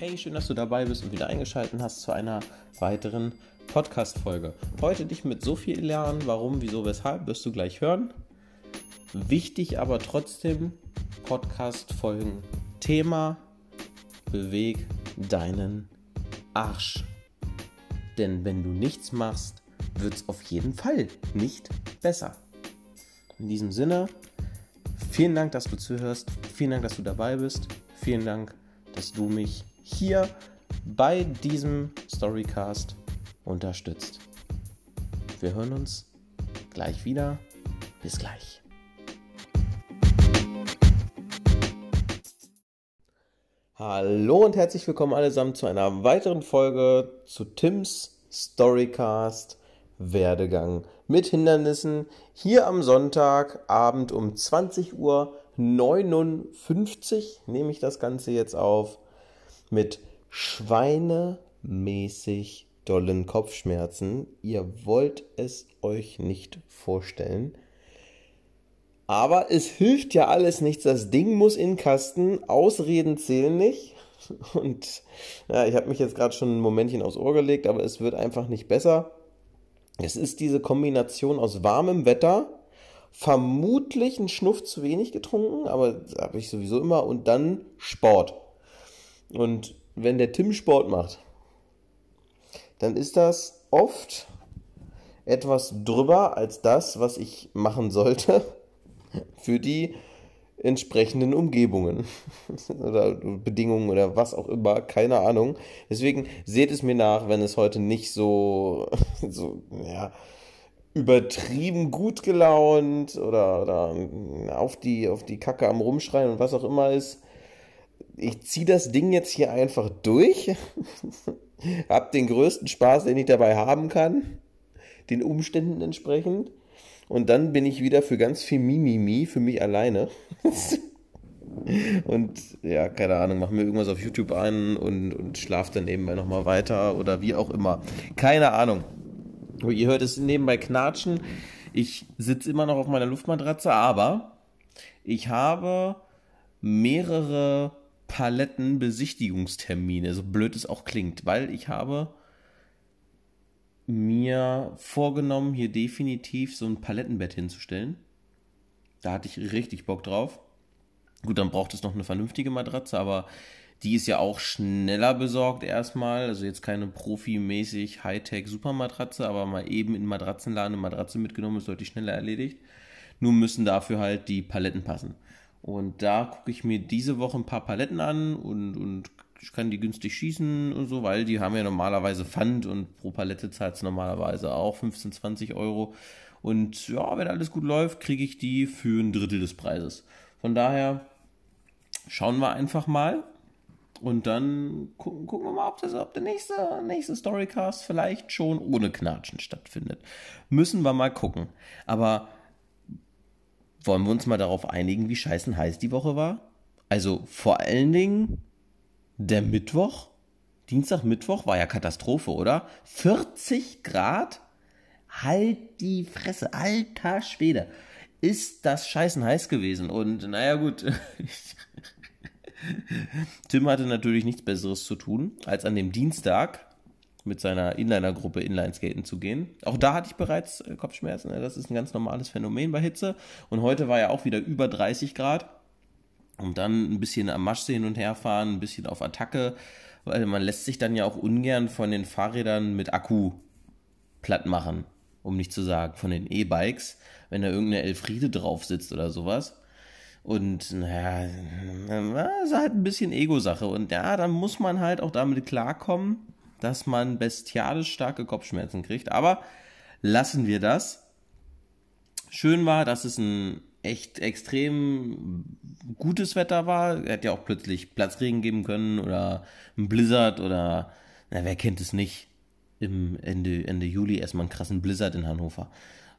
Hey, schön, dass du dabei bist und wieder eingeschaltet hast zu einer weiteren Podcast-Folge. Heute dich mit so viel lernen, warum, wieso, weshalb, wirst du gleich hören. Wichtig aber trotzdem, Podcast-Folgen. Thema, beweg deinen Arsch. Denn wenn du nichts machst, wird es auf jeden Fall nicht besser. In diesem Sinne, vielen Dank, dass du zuhörst. Vielen Dank, dass du dabei bist. Vielen Dank, dass du mich hier bei diesem Storycast unterstützt. Wir hören uns gleich wieder. Bis gleich. Hallo und herzlich willkommen allesamt zu einer weiteren Folge zu Tims Storycast Werdegang mit Hindernissen hier am Sonntagabend um 20 Uhr 59 nehme ich das Ganze jetzt auf mit schweinemäßig dollen Kopfschmerzen. Ihr wollt es euch nicht vorstellen. Aber es hilft ja alles nichts. Das Ding muss in Kasten. Ausreden zählen nicht. Und ja, ich habe mich jetzt gerade schon ein Momentchen aufs Ohr gelegt, aber es wird einfach nicht besser. Es ist diese Kombination aus warmem Wetter, vermutlich einen Schnuff zu wenig getrunken, aber habe ich sowieso immer, und dann Sport. Und wenn der Tim Sport macht, dann ist das oft etwas drüber als das, was ich machen sollte für die entsprechenden Umgebungen oder Bedingungen oder was auch immer, keine Ahnung. Deswegen seht es mir nach, wenn es heute nicht so, so ja, übertrieben gut gelaunt oder, oder auf, die, auf die Kacke am Rumschreien und was auch immer ist. Ich ziehe das Ding jetzt hier einfach durch, hab den größten Spaß, den ich dabei haben kann, den Umständen entsprechend. Und dann bin ich wieder für ganz viel Mimimi für mich alleine. und ja, keine Ahnung, mach mir irgendwas auf YouTube ein und, und schlaf dann nebenbei nochmal weiter oder wie auch immer. Keine Ahnung. Ihr hört es nebenbei knatschen. Ich sitze immer noch auf meiner Luftmatratze, aber ich habe mehrere Palettenbesichtigungstermine, so blöd es auch klingt, weil ich habe mir vorgenommen, hier definitiv so ein Palettenbett hinzustellen. Da hatte ich richtig Bock drauf. Gut, dann braucht es noch eine vernünftige Matratze, aber die ist ja auch schneller besorgt erstmal. Also jetzt keine profimäßig Hightech-Supermatratze, aber mal eben in Matratzenladen eine Matratze mitgenommen, ist deutlich schneller erledigt. Nur müssen dafür halt die Paletten passen. Und da gucke ich mir diese Woche ein paar Paletten an und, und ich kann die günstig schießen und so, weil die haben ja normalerweise Pfand und pro Palette zahlt es normalerweise auch 15, 20 Euro. Und ja, wenn alles gut läuft, kriege ich die für ein Drittel des Preises. Von daher schauen wir einfach mal. Und dann gucken, gucken wir mal, ob, das, ob der nächste, nächste Storycast vielleicht schon ohne Knatschen stattfindet. Müssen wir mal gucken. Aber wollen wir uns mal darauf einigen, wie scheißen heiß die Woche war? Also vor allen Dingen der Mittwoch, Dienstag, Mittwoch war ja Katastrophe, oder? 40 Grad? Halt die Fresse, alter Schwede. Ist das scheißen heiß gewesen. Und naja, gut. Tim hatte natürlich nichts Besseres zu tun, als an dem Dienstag mit seiner Inliner-Gruppe Inlineskaten zu gehen. Auch da hatte ich bereits äh, Kopfschmerzen. Ne? Das ist ein ganz normales Phänomen bei Hitze. Und heute war ja auch wieder über 30 Grad und dann ein bisschen am Maschsee hin und her fahren, ein bisschen auf Attacke, weil man lässt sich dann ja auch ungern von den Fahrrädern mit Akku platt machen, um nicht zu sagen von den E-Bikes, wenn da irgendeine Elfriede drauf sitzt oder sowas. Und naja, ist halt ein bisschen Ego-Sache. Und ja, dann muss man halt auch damit klarkommen, dass man bestialisch starke Kopfschmerzen kriegt. Aber lassen wir das. Schön war, dass es ein echt extrem gutes Wetter war. Hätte ja auch plötzlich Platzregen geben können oder ein Blizzard oder, na, wer kennt es nicht, im Ende, Ende Juli erstmal einen krassen Blizzard in Hannover.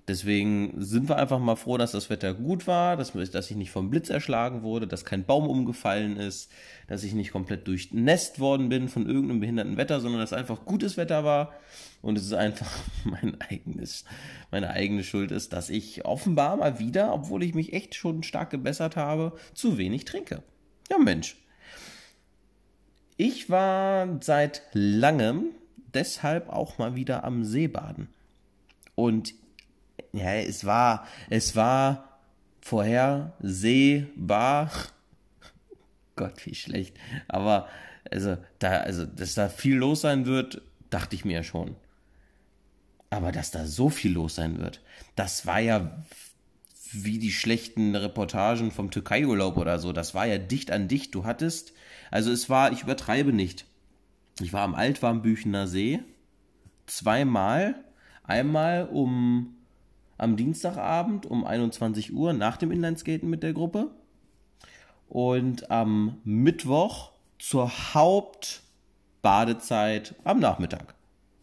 Deswegen sind wir einfach mal froh, dass das Wetter gut war, dass, dass ich nicht vom Blitz erschlagen wurde, dass kein Baum umgefallen ist, dass ich nicht komplett durchnässt worden bin von irgendeinem behinderten Wetter, sondern dass einfach gutes Wetter war und es ist einfach mein eigenes, meine eigene Schuld ist, dass ich offenbar mal wieder, obwohl ich mich echt schon stark gebessert habe, zu wenig trinke. Ja, Mensch. Ich war seit langem deshalb auch mal wieder am See baden. Und ja, es war, es war vorhersehbar. Gott, wie schlecht. Aber also, da, also, dass da viel los sein wird, dachte ich mir schon. Aber dass da so viel los sein wird, das war ja wie die schlechten Reportagen vom Türkei-Urlaub oder so. Das war ja dicht an dicht. Du hattest, also es war, ich übertreibe nicht. Ich war am Altwarmbüchener See zweimal. Einmal um am Dienstagabend um 21 Uhr nach dem Inlineskaten mit der Gruppe. Und am Mittwoch zur Hauptbadezeit am Nachmittag.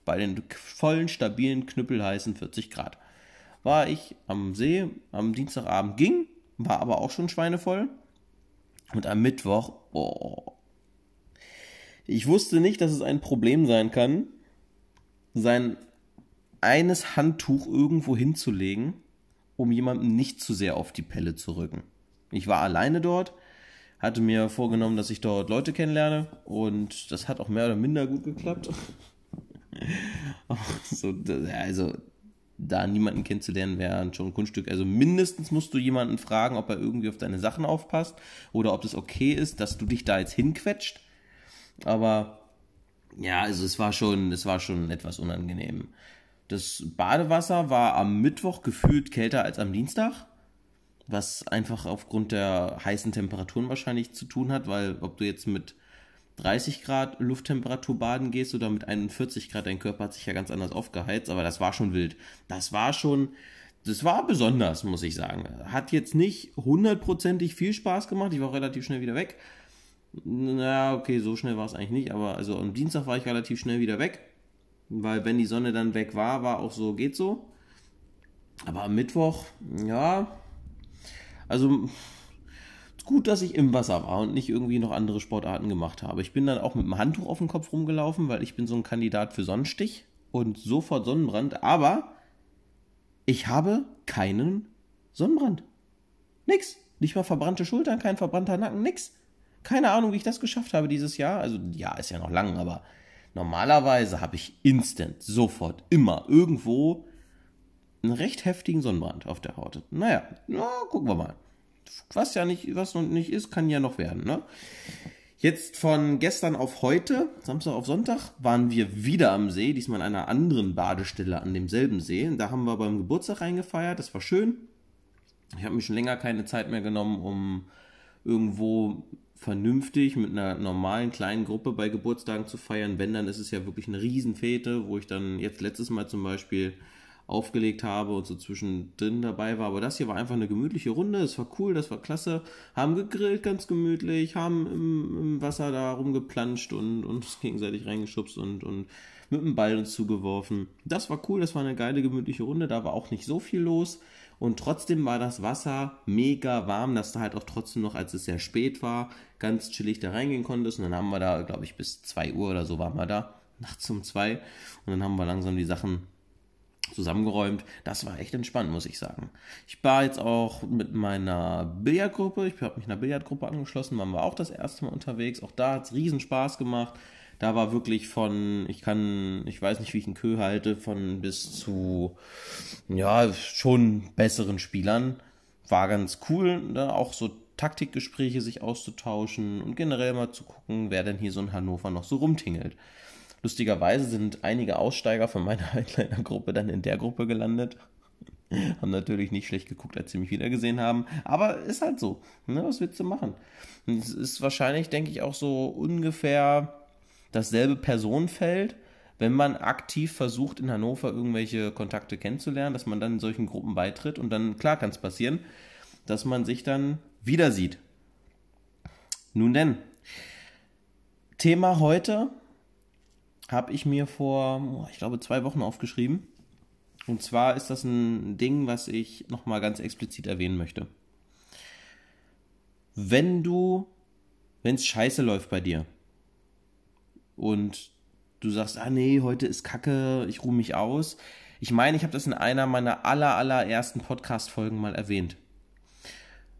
Bei den vollen, stabilen, knüppelheißen 40 Grad. War ich am See, am Dienstagabend ging, war aber auch schon schweinevoll. Und am Mittwoch, oh. Ich wusste nicht, dass es ein Problem sein kann, sein eines Handtuch irgendwo hinzulegen, um jemandem nicht zu sehr auf die Pelle zu rücken. Ich war alleine dort, hatte mir vorgenommen, dass ich dort Leute kennenlerne und das hat auch mehr oder minder gut geklappt. so, also da niemanden kennenzulernen wäre schon ein Kunststück. Also mindestens musst du jemanden fragen, ob er irgendwie auf deine Sachen aufpasst oder ob es okay ist, dass du dich da jetzt hinquetscht. Aber ja, also es war schon, es war schon etwas unangenehm. Das Badewasser war am Mittwoch gefühlt kälter als am Dienstag was einfach aufgrund der heißen Temperaturen wahrscheinlich zu tun hat, weil ob du jetzt mit 30 Grad Lufttemperatur baden gehst oder mit 41 Grad, dein Körper hat sich ja ganz anders aufgeheizt, aber das war schon wild. Das war schon, das war besonders, muss ich sagen. Hat jetzt nicht hundertprozentig viel Spaß gemacht, ich war relativ schnell wieder weg. Na, okay, so schnell war es eigentlich nicht, aber also am Dienstag war ich relativ schnell wieder weg, weil wenn die Sonne dann weg war, war auch so, geht so. Aber am Mittwoch, ja, also gut, dass ich im Wasser war und nicht irgendwie noch andere Sportarten gemacht habe. Ich bin dann auch mit dem Handtuch auf dem Kopf rumgelaufen, weil ich bin so ein Kandidat für Sonnenstich und sofort Sonnenbrand. Aber ich habe keinen Sonnenbrand. Nix. Nicht mal verbrannte Schultern, kein verbrannter Nacken, nix. Keine Ahnung, wie ich das geschafft habe dieses Jahr. Also, ja, ist ja noch lang, aber normalerweise habe ich instant, sofort, immer, irgendwo einen recht heftigen Sonnenbrand auf der Haut. Naja, na, gucken wir mal. Was ja nicht, was noch nicht ist, kann ja noch werden, ne? Jetzt von gestern auf heute, Samstag auf Sonntag, waren wir wieder am See, diesmal in einer anderen Badestelle an demselben See. Da haben wir beim Geburtstag reingefeiert, das war schön. Ich habe mir schon länger keine Zeit mehr genommen, um irgendwo vernünftig mit einer normalen kleinen Gruppe bei Geburtstagen zu feiern. Wenn, dann ist es ja wirklich eine Riesenfete, wo ich dann jetzt letztes Mal zum Beispiel aufgelegt habe und so zwischendrin dabei war. Aber das hier war einfach eine gemütliche Runde. Es war cool, das war klasse. Haben gegrillt ganz gemütlich, haben im, im Wasser da rumgeplanscht und uns gegenseitig reingeschubst und, und mit dem Ball uns zugeworfen. Das war cool, das war eine geile, gemütliche Runde. Da war auch nicht so viel los. Und trotzdem war das Wasser mega warm, dass du halt auch trotzdem noch, als es sehr spät war, ganz chillig da reingehen konntest. Und dann haben wir da, glaube ich, bis 2 Uhr oder so waren wir da, nachts um 2. Und dann haben wir langsam die Sachen zusammengeräumt. Das war echt entspannt, muss ich sagen. Ich war jetzt auch mit meiner Billardgruppe, ich habe mich einer Billardgruppe angeschlossen, waren wir auch das erste Mal unterwegs. Auch da hat es riesen Spaß gemacht. Da war wirklich von, ich kann, ich weiß nicht, wie ich einen Kö halte, von bis zu, ja, schon besseren Spielern. War ganz cool, ne? auch so Taktikgespräche sich auszutauschen und generell mal zu gucken, wer denn hier so in Hannover noch so rumtingelt. Lustigerweise sind einige Aussteiger von meiner Highliner-Gruppe dann in der Gruppe gelandet. haben natürlich nicht schlecht geguckt, als sie mich wiedergesehen haben. Aber ist halt so. Ne? Was willst du machen? es ist wahrscheinlich, denke ich, auch so ungefähr dasselbe Personenfeld, wenn man aktiv versucht, in Hannover irgendwelche Kontakte kennenzulernen, dass man dann in solchen Gruppen beitritt und dann, klar kann es passieren, dass man sich dann wieder sieht. Nun denn, Thema heute habe ich mir vor, ich glaube, zwei Wochen aufgeschrieben. Und zwar ist das ein Ding, was ich nochmal ganz explizit erwähnen möchte. Wenn du, wenn es scheiße läuft bei dir und du sagst, ah nee, heute ist Kacke, ich ruhe mich aus. Ich meine, ich habe das in einer meiner aller, allerersten Podcast-Folgen mal erwähnt.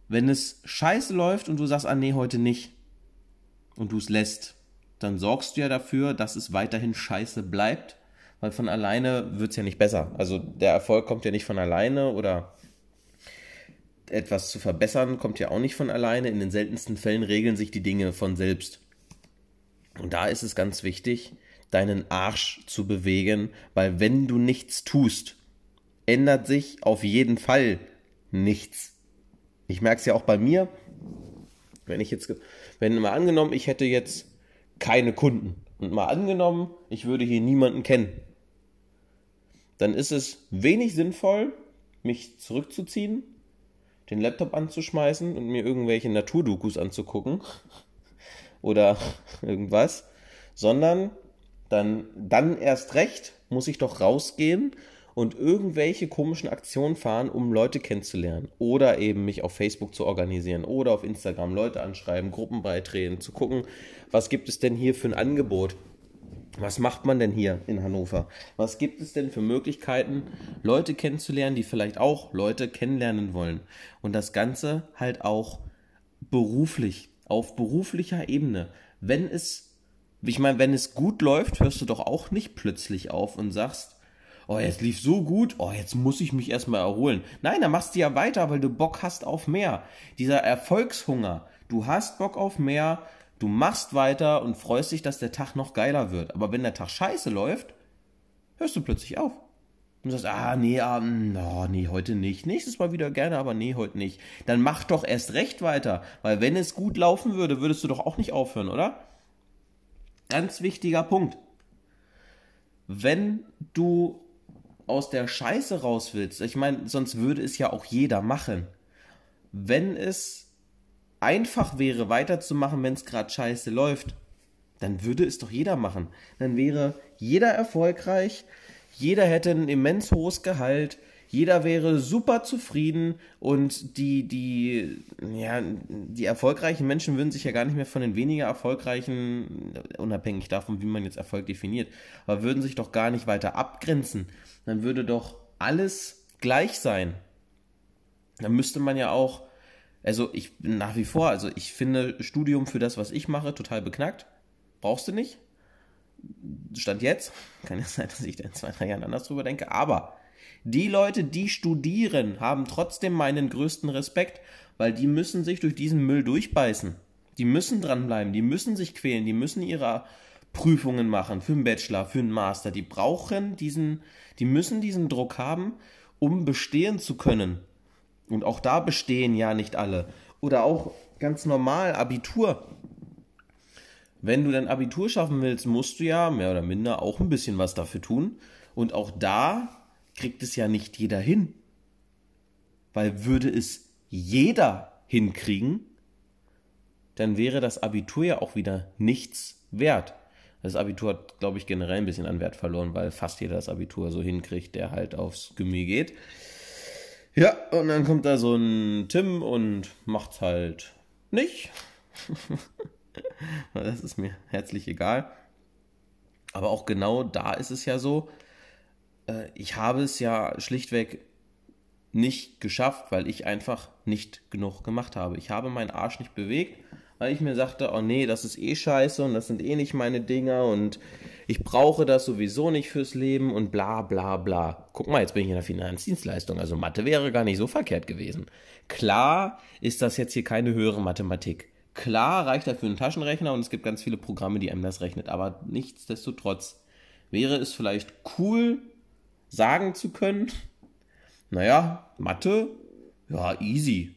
Wenn es scheiße läuft und du sagst, ah nee, heute nicht und du es lässt, dann sorgst du ja dafür, dass es weiterhin scheiße bleibt, weil von alleine wird es ja nicht besser. Also der Erfolg kommt ja nicht von alleine oder etwas zu verbessern kommt ja auch nicht von alleine. In den seltensten Fällen regeln sich die Dinge von selbst. Und da ist es ganz wichtig, deinen Arsch zu bewegen, weil wenn du nichts tust, ändert sich auf jeden Fall nichts. Ich merke es ja auch bei mir, wenn ich jetzt, wenn mal angenommen, ich hätte jetzt keine Kunden und mal angenommen, ich würde hier niemanden kennen, dann ist es wenig sinnvoll, mich zurückzuziehen, den Laptop anzuschmeißen und mir irgendwelche Naturdokus anzugucken oder irgendwas, sondern dann, dann erst recht muss ich doch rausgehen und irgendwelche komischen Aktionen fahren, um Leute kennenzulernen. Oder eben mich auf Facebook zu organisieren oder auf Instagram Leute anschreiben, Gruppen beitreten, zu gucken, was gibt es denn hier für ein Angebot. Was macht man denn hier in Hannover? Was gibt es denn für Möglichkeiten, Leute kennenzulernen, die vielleicht auch Leute kennenlernen wollen? Und das Ganze halt auch beruflich, auf beruflicher Ebene. Wenn es, ich meine, wenn es gut läuft, hörst du doch auch nicht plötzlich auf und sagst, oh, jetzt lief so gut, oh, jetzt muss ich mich erstmal erholen. Nein, dann machst du ja weiter, weil du Bock hast auf mehr. Dieser Erfolgshunger, du hast Bock auf mehr, Du machst weiter und freust dich, dass der Tag noch geiler wird. Aber wenn der Tag scheiße läuft, hörst du plötzlich auf. Und sagst, ah, nee, ah, no, nee, heute nicht. Nächstes Mal wieder gerne, aber nee, heute nicht. Dann mach doch erst recht weiter. Weil wenn es gut laufen würde, würdest du doch auch nicht aufhören, oder? Ganz wichtiger Punkt. Wenn du aus der Scheiße raus willst, ich meine, sonst würde es ja auch jeder machen. Wenn es einfach wäre, weiterzumachen, wenn es gerade scheiße läuft, dann würde es doch jeder machen. Dann wäre jeder erfolgreich, jeder hätte ein immens hohes Gehalt, jeder wäre super zufrieden und die, die, ja, die erfolgreichen Menschen würden sich ja gar nicht mehr von den weniger erfolgreichen, unabhängig davon, wie man jetzt Erfolg definiert, aber würden sich doch gar nicht weiter abgrenzen. Dann würde doch alles gleich sein. Dann müsste man ja auch also ich nach wie vor, also ich finde Studium für das, was ich mache, total beknackt. Brauchst du nicht. Stand jetzt. Kann ja sein, dass ich da in zwei, drei Jahren anders drüber denke. Aber die Leute, die studieren, haben trotzdem meinen größten Respekt, weil die müssen sich durch diesen Müll durchbeißen. Die müssen dranbleiben, die müssen sich quälen, die müssen ihre Prüfungen machen für einen Bachelor, für einen Master. Die brauchen diesen, die müssen diesen Druck haben, um bestehen zu können. Und auch da bestehen ja nicht alle. Oder auch ganz normal Abitur. Wenn du dein Abitur schaffen willst, musst du ja mehr oder minder auch ein bisschen was dafür tun. Und auch da kriegt es ja nicht jeder hin. Weil würde es jeder hinkriegen, dann wäre das Abitur ja auch wieder nichts wert. Das Abitur hat, glaube ich, generell ein bisschen an Wert verloren, weil fast jeder das Abitur so hinkriegt, der halt aufs Gummi geht. Ja, und dann kommt da so ein Tim und macht's halt nicht. das ist mir herzlich egal. Aber auch genau da ist es ja so, äh, ich habe es ja schlichtweg nicht geschafft, weil ich einfach nicht genug gemacht habe. Ich habe meinen Arsch nicht bewegt, weil ich mir sagte, oh nee, das ist eh scheiße und das sind eh nicht meine Dinger und ich brauche das sowieso nicht fürs Leben und bla bla bla. Guck mal, jetzt bin ich in der Finanzdienstleistung, also Mathe wäre gar nicht so verkehrt gewesen. Klar ist das jetzt hier keine höhere Mathematik. Klar reicht dafür ein Taschenrechner und es gibt ganz viele Programme, die einem das rechnet, aber nichtsdestotrotz wäre es vielleicht cool, sagen zu können, naja, Mathe, ja, easy.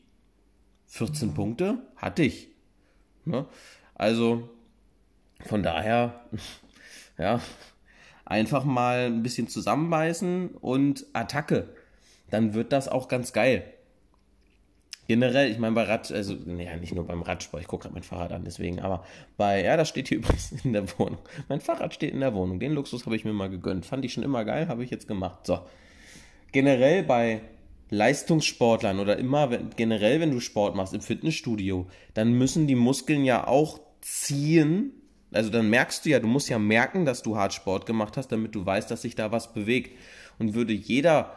14 Punkte hatte ich. Ne? Also, von daher ja, einfach mal ein bisschen zusammenbeißen und Attacke. Dann wird das auch ganz geil. Generell, ich meine, bei Rad, also, naja, nicht nur beim Radsport, ich gucke gerade mein Fahrrad an, deswegen, aber bei, ja, das steht hier übrigens in der Wohnung. Mein Fahrrad steht in der Wohnung. Den Luxus habe ich mir mal gegönnt. Fand ich schon immer geil, habe ich jetzt gemacht. So. Generell bei Leistungssportlern oder immer, wenn, generell, wenn du Sport machst im Fitnessstudio, dann müssen die Muskeln ja auch ziehen, also dann merkst du ja, du musst ja merken, dass du hart Sport gemacht hast, damit du weißt, dass sich da was bewegt. Und würde jeder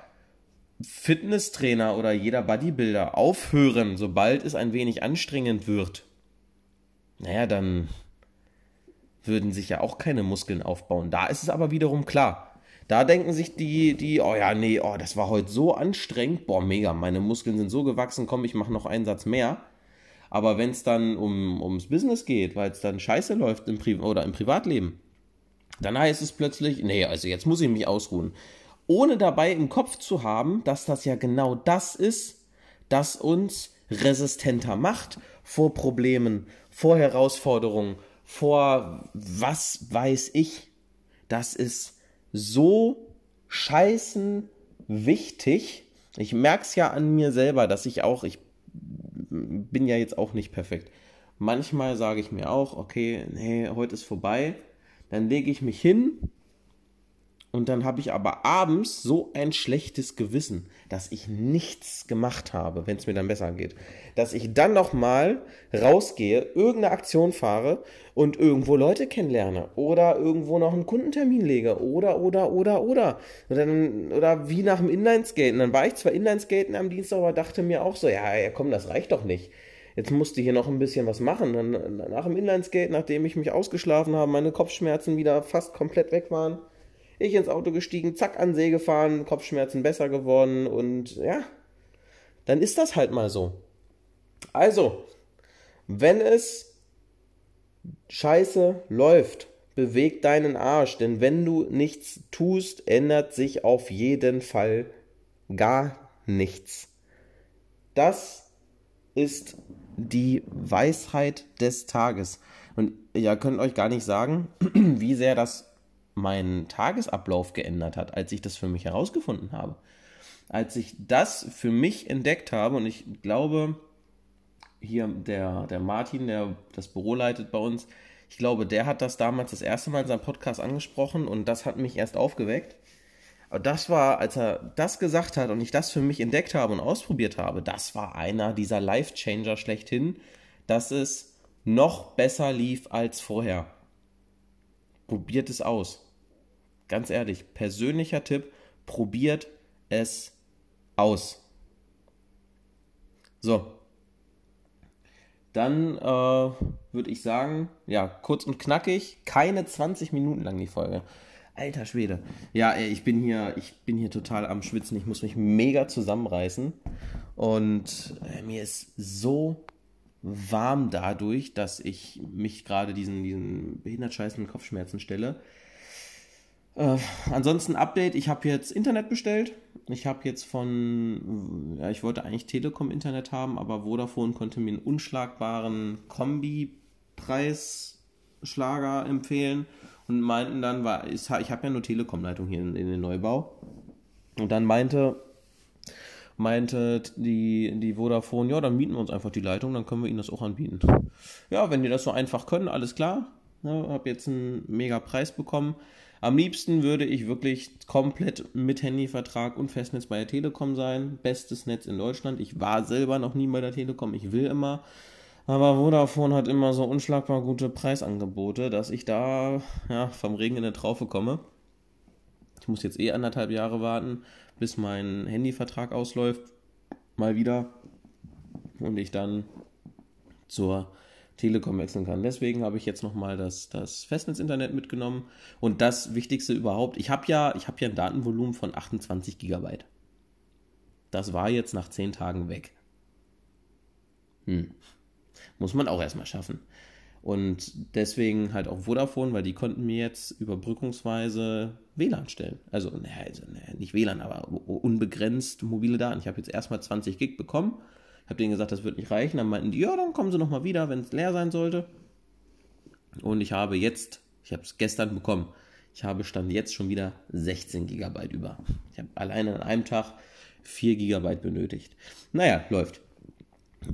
Fitnesstrainer oder jeder Bodybuilder aufhören, sobald es ein wenig anstrengend wird, naja, dann würden sich ja auch keine Muskeln aufbauen. Da ist es aber wiederum klar. Da denken sich die, die, oh ja, nee, oh, das war heute so anstrengend, boah, mega, meine Muskeln sind so gewachsen, komm, ich mache noch einen Satz mehr. Aber wenn es dann um, ums Business geht, weil es dann scheiße läuft im Pri oder im Privatleben, dann heißt es plötzlich, nee, also jetzt muss ich mich ausruhen. Ohne dabei im Kopf zu haben, dass das ja genau das ist, das uns resistenter macht vor Problemen, vor Herausforderungen, vor was weiß ich. Das ist so scheißen wichtig. Ich merke es ja an mir selber, dass ich auch, ich bin ja jetzt auch nicht perfekt. Manchmal sage ich mir auch, okay, nee, heute ist vorbei. Dann lege ich mich hin und dann habe ich aber abends so ein schlechtes Gewissen, dass ich nichts gemacht habe, wenn es mir dann besser geht. Dass ich dann nochmal rausgehe, irgendeine Aktion fahre und irgendwo Leute kennenlerne oder irgendwo noch einen Kundentermin lege oder, oder, oder, oder. Oder, dann, oder wie nach dem Inlineskaten. Dann war ich zwar Inlineskaten am Dienstag, aber dachte mir auch so, ja, ja, komm, das reicht doch nicht jetzt musste hier noch ein bisschen was machen. Dann, nach dem Inlineskate, nachdem ich mich ausgeschlafen habe, meine Kopfschmerzen wieder fast komplett weg waren, ich ins Auto gestiegen, zack, an See gefahren, Kopfschmerzen besser geworden und ja, dann ist das halt mal so. Also, wenn es scheiße läuft, beweg deinen Arsch, denn wenn du nichts tust, ändert sich auf jeden Fall gar nichts. Das ist die Weisheit des Tages. Und ihr könnt euch gar nicht sagen, wie sehr das meinen Tagesablauf geändert hat, als ich das für mich herausgefunden habe. Als ich das für mich entdeckt habe, und ich glaube, hier der, der Martin, der das Büro leitet bei uns, ich glaube, der hat das damals das erste Mal in seinem Podcast angesprochen und das hat mich erst aufgeweckt. Aber das war, als er das gesagt hat und ich das für mich entdeckt habe und ausprobiert habe, das war einer dieser Life-Changer schlechthin, dass es noch besser lief als vorher. Probiert es aus. Ganz ehrlich, persönlicher Tipp, probiert es aus. So. Dann äh, würde ich sagen, ja, kurz und knackig, keine 20 Minuten lang die Folge. Alter Schwede. Ja, ich bin hier, ich bin hier total am Schwitzen. Ich muss mich mega zusammenreißen. Und äh, mir ist so warm dadurch, dass ich mich gerade diesen, diesen behindert scheißen Kopfschmerzen stelle. Äh, ansonsten Update, ich habe jetzt Internet bestellt. Ich habe jetzt von, ja, ich wollte eigentlich Telekom-Internet haben, aber Vodafone konnte mir einen unschlagbaren Kombi-Preisschlager empfehlen und meinten dann, war, ich habe ja nur Telekom-Leitung hier in, in den Neubau. Und dann meinte meinte die, die Vodafone, ja, dann mieten wir uns einfach die Leitung, dann können wir Ihnen das auch anbieten. Ja, wenn die das so einfach können, alles klar. Ja, habe jetzt einen mega Preis bekommen. Am liebsten würde ich wirklich komplett mit Handyvertrag und Festnetz bei der Telekom sein. Bestes Netz in Deutschland. Ich war selber noch nie bei der Telekom. Ich will immer. Aber Vodafone hat immer so unschlagbar gute Preisangebote, dass ich da ja, vom Regen in der Traufe komme. Ich muss jetzt eh anderthalb Jahre warten bis mein Handyvertrag ausläuft, mal wieder und ich dann zur Telekom wechseln kann. Deswegen habe ich jetzt nochmal das, das Festnetzinternet mitgenommen. Und das Wichtigste überhaupt, ich habe ja, ich ja ein Datenvolumen von 28 Gigabyte. Das war jetzt nach 10 Tagen weg. Hm. Muss man auch erstmal schaffen. Und deswegen halt auch Vodafone, weil die konnten mir jetzt überbrückungsweise WLAN stellen. Also, naja, also naja, nicht WLAN, aber unbegrenzt mobile Daten. Ich habe jetzt erstmal 20 Gig bekommen, habe denen gesagt, das wird nicht reichen. Dann meinten die, ja, dann kommen sie nochmal wieder, wenn es leer sein sollte. Und ich habe jetzt, ich habe es gestern bekommen, ich habe Stand jetzt schon wieder 16 Gigabyte über. Ich habe alleine an einem Tag 4 Gigabyte benötigt. Naja, läuft.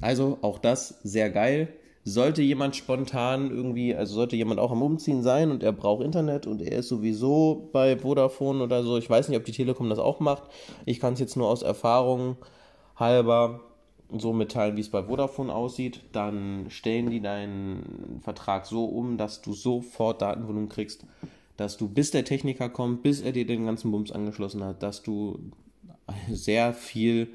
Also auch das sehr geil sollte jemand spontan irgendwie, also sollte jemand auch am Umziehen sein und er braucht Internet und er ist sowieso bei Vodafone oder so, ich weiß nicht, ob die Telekom das auch macht. Ich kann es jetzt nur aus Erfahrung halber so mitteilen, wie es bei Vodafone aussieht. Dann stellen die deinen Vertrag so um, dass du sofort Datenvolumen kriegst, dass du bis der Techniker kommt, bis er dir den ganzen Bums angeschlossen hat, dass du sehr viel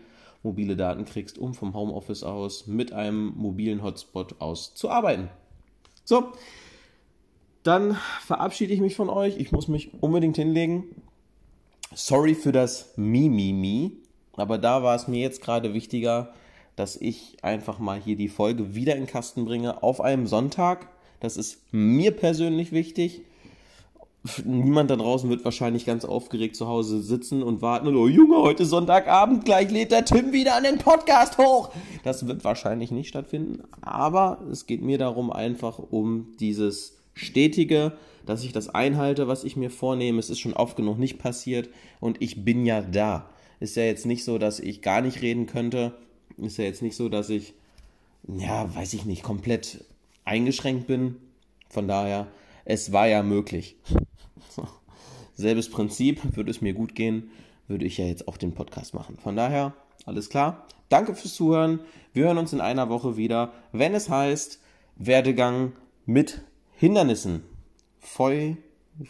mobile Daten kriegst, um vom Homeoffice aus mit einem mobilen Hotspot aus zu arbeiten. So, dann verabschiede ich mich von euch. Ich muss mich unbedingt hinlegen. Sorry für das Mi-Mi-Mi, aber da war es mir jetzt gerade wichtiger, dass ich einfach mal hier die Folge wieder in Kasten bringe auf einem Sonntag. Das ist mir persönlich wichtig. Niemand da draußen wird wahrscheinlich ganz aufgeregt zu Hause sitzen und warten und, oh Junge, heute Sonntagabend, gleich lädt der Tim wieder an den Podcast hoch. Das wird wahrscheinlich nicht stattfinden, aber es geht mir darum einfach um dieses stetige, dass ich das einhalte, was ich mir vornehme. Es ist schon oft genug nicht passiert und ich bin ja da. Ist ja jetzt nicht so, dass ich gar nicht reden könnte. Ist ja jetzt nicht so, dass ich, ja, weiß ich nicht, komplett eingeschränkt bin. Von daher, es war ja möglich. Selbes Prinzip, würde es mir gut gehen, würde ich ja jetzt auch den Podcast machen. Von daher, alles klar. Danke fürs Zuhören. Wir hören uns in einer Woche wieder, wenn es heißt Werdegang mit Hindernissen. Feu,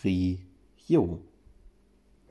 Ri, Jo.